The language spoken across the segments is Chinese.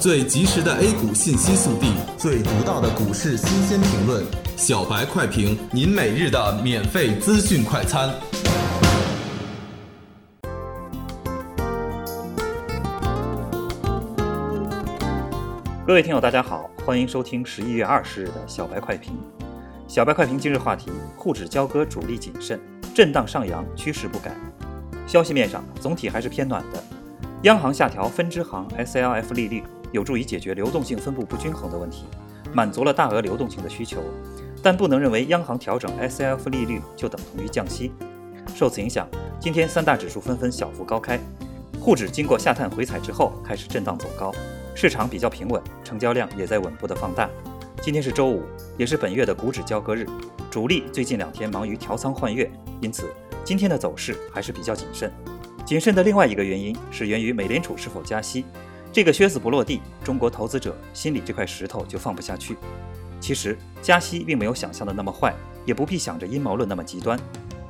最及时的 A 股信息速递，最独到的股市新鲜评论，小白快评，您每日的免费资讯快餐。各位听友，大家好，欢迎收听十一月二十日的小白快评。小白快评今日话题：沪指交割主力谨慎，震荡上扬，趋势不改。消息面上，总体还是偏暖的。央行下调分支行 SLF 利率，有助于解决流动性分布不均衡的问题，满足了大额流动性的需求。但不能认为央行调整 SLF 利率就等同于降息。受此影响，今天三大指数纷纷小幅高开。沪指经过下探回踩之后，开始震荡走高，市场比较平稳，成交量也在稳步的放大。今天是周五，也是本月的股指交割日，主力最近两天忙于调仓换月，因此今天的走势还是比较谨慎。谨慎的另外一个原因是源于美联储是否加息，这个靴子不落地，中国投资者心里这块石头就放不下去。其实加息并没有想象的那么坏，也不必想着阴谋论那么极端。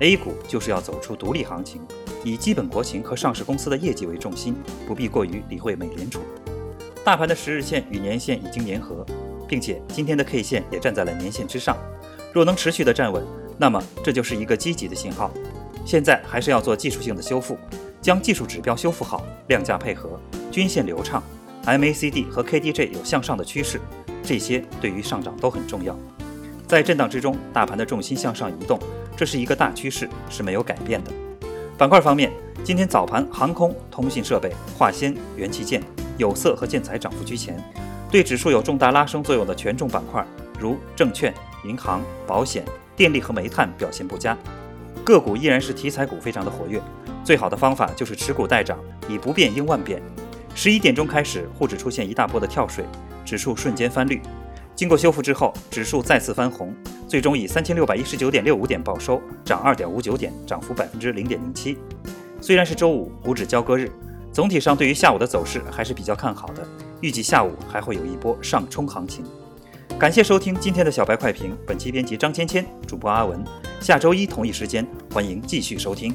A 股就是要走出独立行情，以基本国情和上市公司的业绩为重心，不必过于理会美联储。大盘的十日线与年线已经粘合。并且今天的 K 线也站在了年线之上，若能持续的站稳，那么这就是一个积极的信号。现在还是要做技术性的修复，将技术指标修复好，量价配合，均线流畅，MACD 和 KDJ 有向上的趋势，这些对于上涨都很重要。在震荡之中，大盘的重心向上移动，这是一个大趋势，是没有改变的。板块方面，今天早盘航空、通信设备、化纤、元器件、有色和建材涨幅居前。对指数有重大拉升作用的权重板块，如证券、银行、保险、电力和煤炭表现不佳，个股依然是题材股非常的活跃。最好的方法就是持股待涨，以不变应万变。十一点钟开始，沪指出现一大波的跳水，指数瞬间翻绿。经过修复之后，指数再次翻红，最终以三千六百一十九点六五点报收，涨二点五九点，涨幅百分之零点零七。虽然是周五股指交割日，总体上对于下午的走势还是比较看好的。预计下午还会有一波上冲行情。感谢收听今天的小白快评，本期编辑张芊芊，主播阿文。下周一同一时间，欢迎继续收听。